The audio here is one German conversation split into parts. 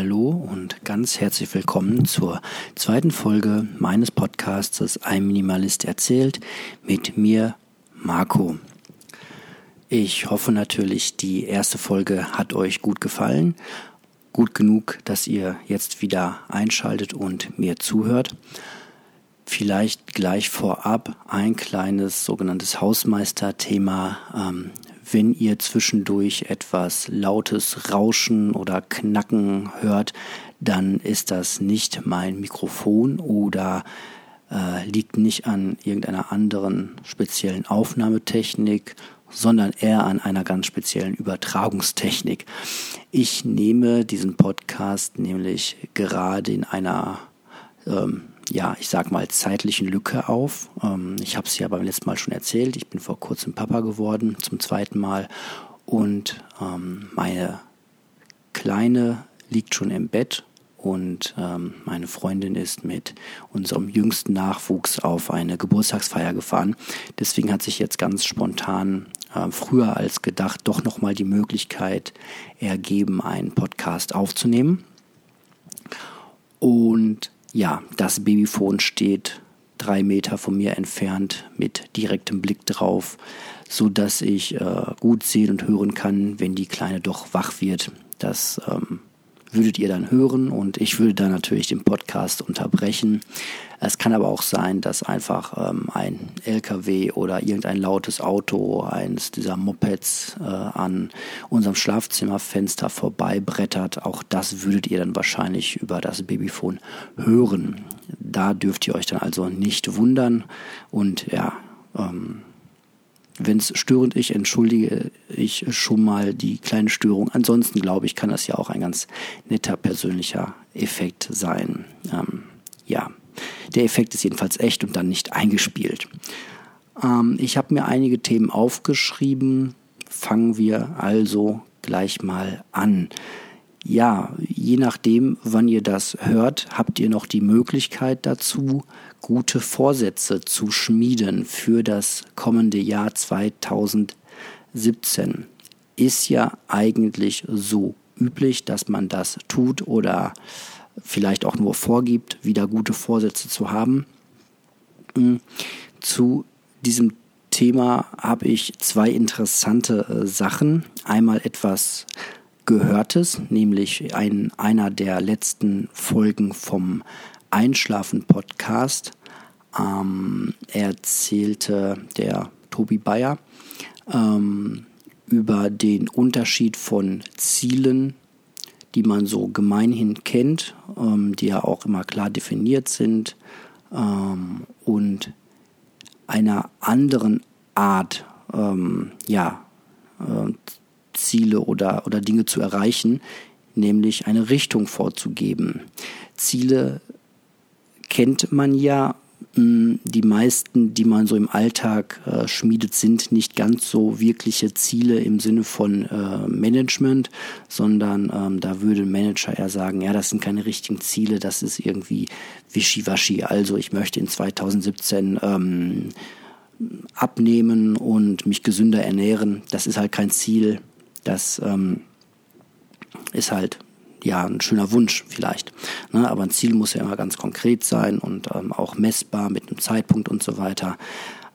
Hallo und ganz herzlich willkommen zur zweiten Folge meines Podcasts Ein Minimalist erzählt mit mir, Marco. Ich hoffe natürlich, die erste Folge hat euch gut gefallen. Gut genug, dass ihr jetzt wieder einschaltet und mir zuhört. Vielleicht gleich vorab ein kleines sogenanntes Hausmeisterthema. Ähm, wenn ihr zwischendurch etwas lautes Rauschen oder Knacken hört, dann ist das nicht mein Mikrofon oder äh, liegt nicht an irgendeiner anderen speziellen Aufnahmetechnik, sondern eher an einer ganz speziellen Übertragungstechnik. Ich nehme diesen Podcast nämlich gerade in einer ähm, ja, ich sag mal, zeitlichen Lücke auf. Ähm, ich habe es ja beim letzten Mal schon erzählt. Ich bin vor kurzem Papa geworden, zum zweiten Mal. Und ähm, meine Kleine liegt schon im Bett und ähm, meine Freundin ist mit unserem jüngsten Nachwuchs auf eine Geburtstagsfeier gefahren. Deswegen hat sich jetzt ganz spontan äh, früher als gedacht doch nochmal die Möglichkeit ergeben, einen Podcast aufzunehmen. Und ja, das Babyphone steht drei Meter von mir entfernt mit direktem Blick drauf, so dass ich äh, gut sehen und hören kann, wenn die Kleine doch wach wird. Das ähm, würdet ihr dann hören und ich würde dann natürlich den Podcast unterbrechen. Es kann aber auch sein, dass einfach ähm, ein LKW oder irgendein lautes Auto, eines dieser Mopeds äh, an unserem Schlafzimmerfenster vorbeibrettert. Auch das würdet ihr dann wahrscheinlich über das Babyphone hören. Da dürft ihr euch dann also nicht wundern und ja, ähm, wenn es störend ist, entschuldige ich schon mal die kleine Störung. Ansonsten glaube ich, kann das ja auch ein ganz netter persönlicher Effekt sein. Ähm, ja, der Effekt ist jedenfalls echt und dann nicht eingespielt. Ähm, ich habe mir einige Themen aufgeschrieben. Fangen wir also gleich mal an. Ja, je nachdem, wann ihr das hört, habt ihr noch die Möglichkeit dazu, gute Vorsätze zu schmieden für das kommende Jahr 2017. Ist ja eigentlich so üblich, dass man das tut oder vielleicht auch nur vorgibt, wieder gute Vorsätze zu haben. Hm, zu diesem Thema habe ich zwei interessante äh, Sachen. Einmal etwas Gehörtes, nämlich ein, einer der letzten Folgen vom Einschlafen-Podcast ähm, erzählte der Tobi Bayer ähm, über den Unterschied von Zielen, die man so gemeinhin kennt, ähm, die ja auch immer klar definiert sind, ähm, und einer anderen Art, ähm, ja, äh, Ziele oder, oder Dinge zu erreichen, nämlich eine Richtung vorzugeben. Ziele kennt man ja. Die meisten, die man so im Alltag äh, schmiedet, sind nicht ganz so wirkliche Ziele im Sinne von äh, Management, sondern ähm, da würde ein Manager eher sagen, ja, das sind keine richtigen Ziele, das ist irgendwie wischiwaschi. Also ich möchte in 2017 ähm, abnehmen und mich gesünder ernähren. Das ist halt kein Ziel. Das ähm, ist halt ja, ein schöner Wunsch vielleicht. Ne? Aber ein Ziel muss ja immer ganz konkret sein und ähm, auch messbar mit einem Zeitpunkt und so weiter.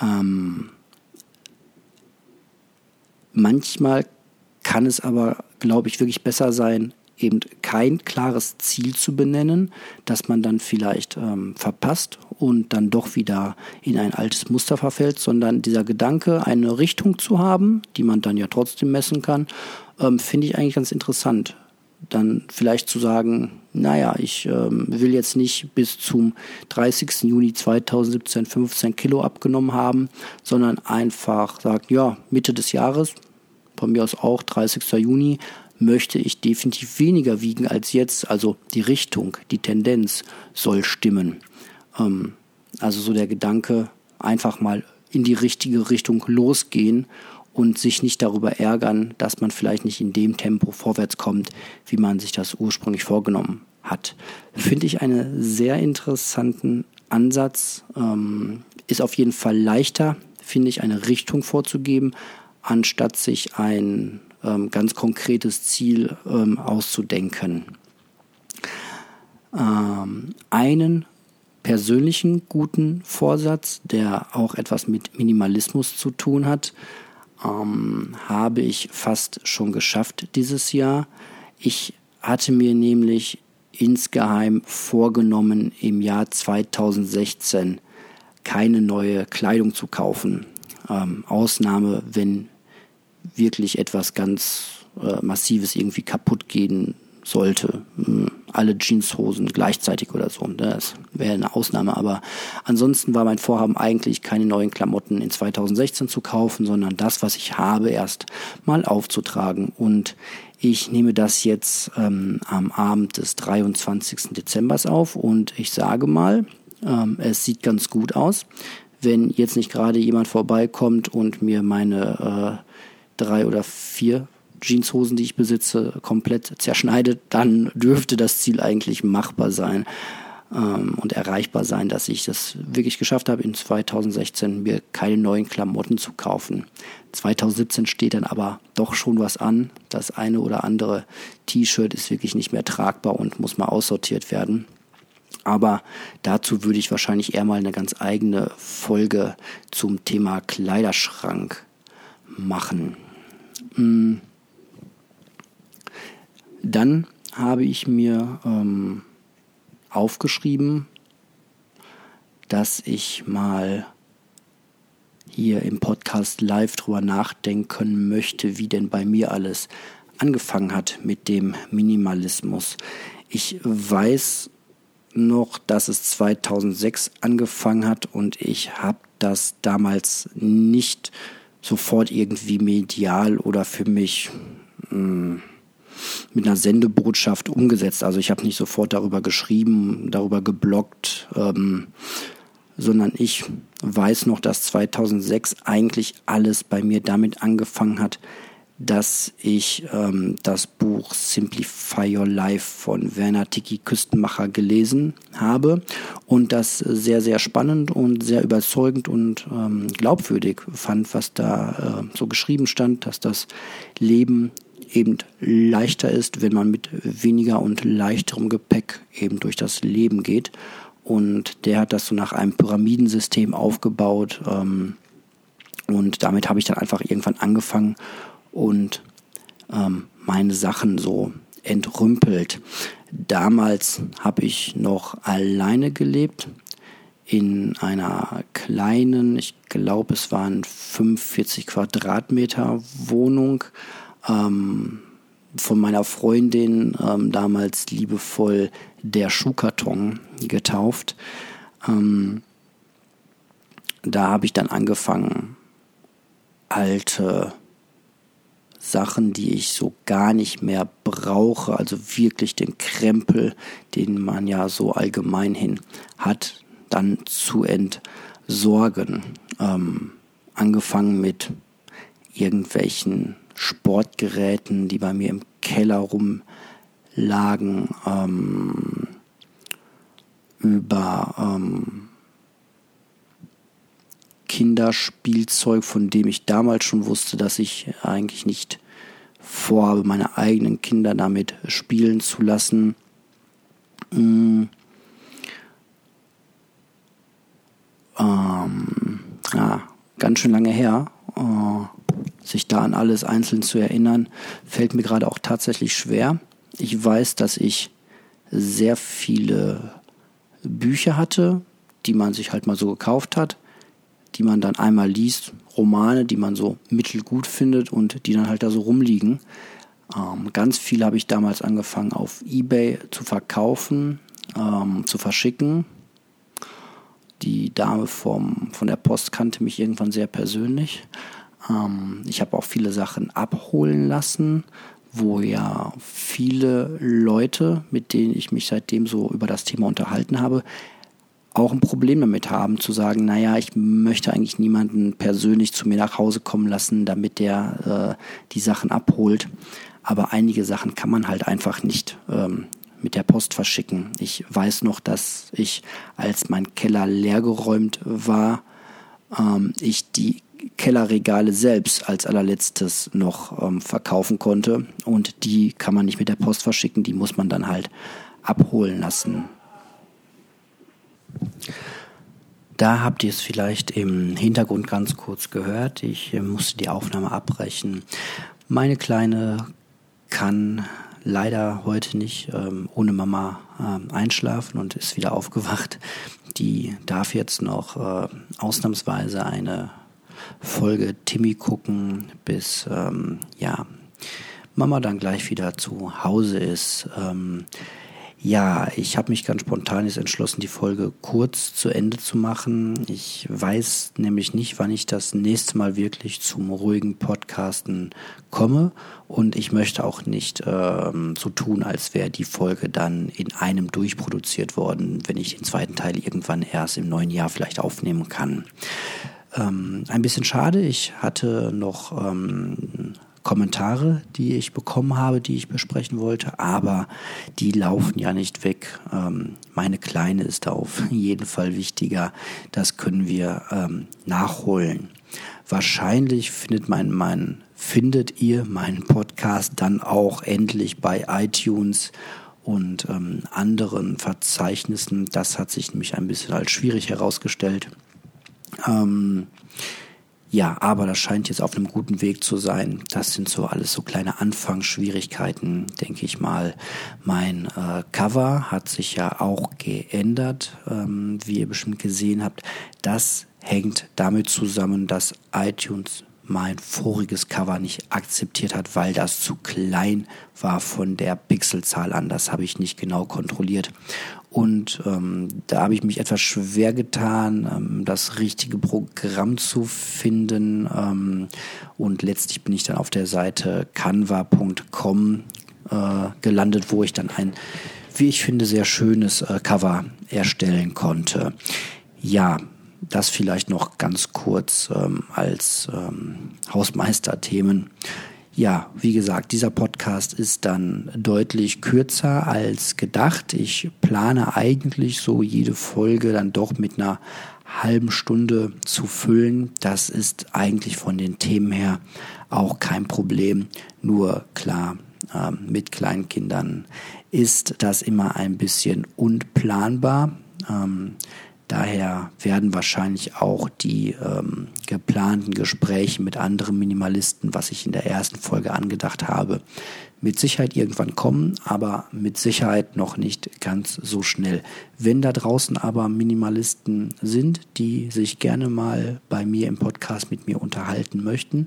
Ähm, manchmal kann es aber, glaube ich, wirklich besser sein, eben kein klares Ziel zu benennen, das man dann vielleicht ähm, verpasst und dann doch wieder in ein altes Muster verfällt, sondern dieser Gedanke, eine Richtung zu haben, die man dann ja trotzdem messen kann, ähm, finde ich eigentlich ganz interessant dann vielleicht zu sagen, naja, ich ähm, will jetzt nicht bis zum 30. Juni 2017 15 Kilo abgenommen haben, sondern einfach sagen, ja, Mitte des Jahres, von mir aus auch 30. Juni, möchte ich definitiv weniger wiegen als jetzt. Also die Richtung, die Tendenz soll stimmen. Ähm, also so der Gedanke, einfach mal in die richtige Richtung losgehen und sich nicht darüber ärgern, dass man vielleicht nicht in dem Tempo vorwärts kommt, wie man sich das ursprünglich vorgenommen hat. Finde ich einen sehr interessanten Ansatz. Ähm, ist auf jeden Fall leichter, finde ich, eine Richtung vorzugeben, anstatt sich ein ähm, ganz konkretes Ziel ähm, auszudenken. ähm, einen persönlichen guten Vorsatz, der auch etwas mit Minimalismus zu tun hat, ähm, habe ich fast schon geschafft dieses Jahr. Ich hatte mir nämlich insgeheim vorgenommen, im Jahr 2016 keine neue Kleidung zu kaufen. Ähm, Ausnahme, wenn wirklich etwas ganz äh, Massives irgendwie kaputt gehen sollte. Hm, alle Jeanshosen gleichzeitig oder so. Das wäre eine Ausnahme. Aber ansonsten war mein Vorhaben eigentlich, keine neuen Klamotten in 2016 zu kaufen, sondern das, was ich habe, erst mal aufzutragen. Und ich nehme das jetzt ähm, am Abend des 23. Dezembers auf und ich sage mal, ähm, es sieht ganz gut aus. Wenn jetzt nicht gerade jemand vorbeikommt und mir meine äh, drei oder vier Jeanshosen, die ich besitze, komplett zerschneidet, dann dürfte das Ziel eigentlich machbar sein ähm, und erreichbar sein, dass ich das wirklich geschafft habe, in 2016 mir keine neuen Klamotten zu kaufen. 2017 steht dann aber doch schon was an. Das eine oder andere T-Shirt ist wirklich nicht mehr tragbar und muss mal aussortiert werden. Aber dazu würde ich wahrscheinlich eher mal eine ganz eigene Folge zum Thema Kleiderschrank machen. Hm. Dann habe ich mir ähm, aufgeschrieben, dass ich mal hier im Podcast live drüber nachdenken möchte, wie denn bei mir alles angefangen hat mit dem Minimalismus. Ich weiß noch, dass es 2006 angefangen hat und ich habe das damals nicht sofort irgendwie medial oder für mich mh, hm, mit einer Sendebotschaft umgesetzt. Also ich habe nicht sofort darüber geschrieben, darüber geblockt, ähm, sondern ich weiß noch, dass 2006 eigentlich alles bei mir damit angefangen hat, dass ich ähm, das Buch Simplify Your Life von Werner Tiki Küstenmacher gelesen habe und das sehr, sehr spannend und sehr überzeugend und ähm, glaubwürdig fand, was da äh, so geschrieben stand, dass das Leben eben leichter ist, wenn man mit weniger und leichterem Gepäck eben durch das Leben geht. Und der hat das so nach einem Pyramidensystem aufgebaut. Ähm, und damit habe ich dann einfach irgendwann angefangen und ähm, meine Sachen so entrümpelt. Damals habe ich noch alleine gelebt in einer kleinen, ich glaube es waren 45 Quadratmeter Wohnung ähm, von meiner Freundin ähm, damals liebevoll der Schuhkarton getauft. Ähm, da habe ich dann angefangen, alte Sachen, die ich so gar nicht mehr brauche, also wirklich den Krempel, den man ja so allgemein hin hat, dann zu entsorgen. Ähm, angefangen mit irgendwelchen Sportgeräten, die bei mir im Keller rumlagen, ähm, über ähm, Kinderspielzeug, von dem ich damals schon wusste, dass ich eigentlich nicht vorhabe, meine eigenen Kinder damit spielen zu lassen. Ähm, ähm, ja, ganz schön lange her. Äh, sich da an alles einzeln zu erinnern, fällt mir gerade auch tatsächlich schwer. Ich weiß, dass ich sehr viele Bücher hatte, die man sich halt mal so gekauft hat, die man dann einmal liest, Romane, die man so mittelgut findet und die dann halt da so rumliegen. Ähm, ganz viele habe ich damals angefangen auf eBay zu verkaufen, ähm, zu verschicken. Die Dame vom, von der Post kannte mich irgendwann sehr persönlich ähm, ich habe auch viele Sachen abholen lassen, wo ja viele Leute, mit denen ich mich seitdem so über das Thema unterhalten habe, auch ein Problem damit haben, zu sagen, naja, ich möchte eigentlich niemanden persönlich zu mir nach Hause kommen lassen, damit der äh, die Sachen abholt. Aber einige Sachen kann man halt einfach nicht ähm, mit der Post verschicken. Ich weiß noch, dass ich, als mein Keller leergeräumt war, ähm, ich die Kellerregale selbst als allerletztes noch ähm, verkaufen konnte. Und die kann man nicht mit der Post verschicken, die muss man dann halt abholen lassen. Da habt ihr es vielleicht im Hintergrund ganz kurz gehört. Ich äh, musste die Aufnahme abbrechen. Meine Kleine kann leider heute nicht ähm, ohne Mama ähm, einschlafen und ist wieder aufgewacht. Die darf jetzt noch äh, ausnahmsweise eine Folge Timmy gucken, bis ähm, ja Mama dann gleich wieder zu Hause ist. Ähm, ja, ich habe mich ganz spontan jetzt entschlossen, die Folge kurz zu Ende zu machen. Ich weiß nämlich nicht, wann ich das nächste Mal wirklich zum ruhigen Podcasten komme und ich möchte auch nicht ähm, so tun, als wäre die Folge dann in einem durchproduziert worden, wenn ich den zweiten Teil irgendwann erst im neuen Jahr vielleicht aufnehmen kann. Ähm, ein bisschen schade, ich hatte noch ähm, Kommentare, die ich bekommen habe, die ich besprechen wollte, aber die laufen ja nicht weg. Ähm, meine Kleine ist da auf jeden Fall wichtiger. Das können wir ähm, nachholen. Wahrscheinlich findet mein, mein, findet ihr meinen Podcast dann auch endlich bei iTunes und ähm, anderen Verzeichnissen. Das hat sich nämlich ein bisschen als schwierig herausgestellt. Ähm, ja, aber das scheint jetzt auf einem guten Weg zu sein. Das sind so alles so kleine Anfangsschwierigkeiten, denke ich mal. Mein äh, Cover hat sich ja auch geändert, ähm, wie ihr bestimmt gesehen habt. Das hängt damit zusammen, dass iTunes mein voriges Cover nicht akzeptiert hat, weil das zu klein war von der Pixelzahl an. Das habe ich nicht genau kontrolliert. Und ähm, da habe ich mich etwas schwer getan, ähm, das richtige Programm zu finden. Ähm, und letztlich bin ich dann auf der Seite canva.com äh, gelandet, wo ich dann ein, wie ich finde, sehr schönes äh, Cover erstellen konnte. Ja, das vielleicht noch ganz kurz ähm, als ähm, Hausmeisterthemen. Ja, wie gesagt, dieser Podcast ist dann deutlich kürzer als gedacht. Ich plane eigentlich so jede Folge dann doch mit einer halben Stunde zu füllen. Das ist eigentlich von den Themen her auch kein Problem. Nur klar, äh, mit Kleinkindern ist das immer ein bisschen unplanbar. Ähm, Daher werden wahrscheinlich auch die ähm, geplanten Gespräche mit anderen Minimalisten, was ich in der ersten Folge angedacht habe, mit Sicherheit irgendwann kommen, aber mit Sicherheit noch nicht ganz so schnell. Wenn da draußen aber Minimalisten sind, die sich gerne mal bei mir im Podcast mit mir unterhalten möchten,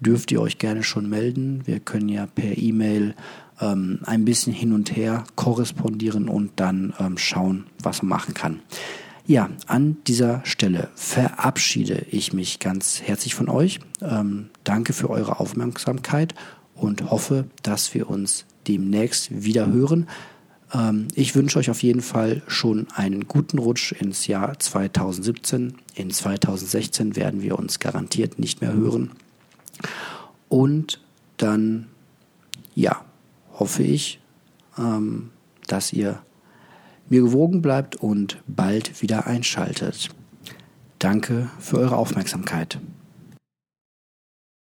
dürft ihr euch gerne schon melden. Wir können ja per E-Mail ähm, ein bisschen hin und her korrespondieren und dann ähm, schauen, was man machen kann. Ja, an dieser Stelle verabschiede ich mich ganz herzlich von euch. Ähm, danke für eure Aufmerksamkeit und hoffe, dass wir uns demnächst wieder hören. Ähm, ich wünsche euch auf jeden Fall schon einen guten Rutsch ins Jahr 2017. In 2016 werden wir uns garantiert nicht mehr hören. Und dann, ja, hoffe ich, ähm, dass ihr mir gewogen bleibt und bald wieder einschaltet. Danke für eure Aufmerksamkeit.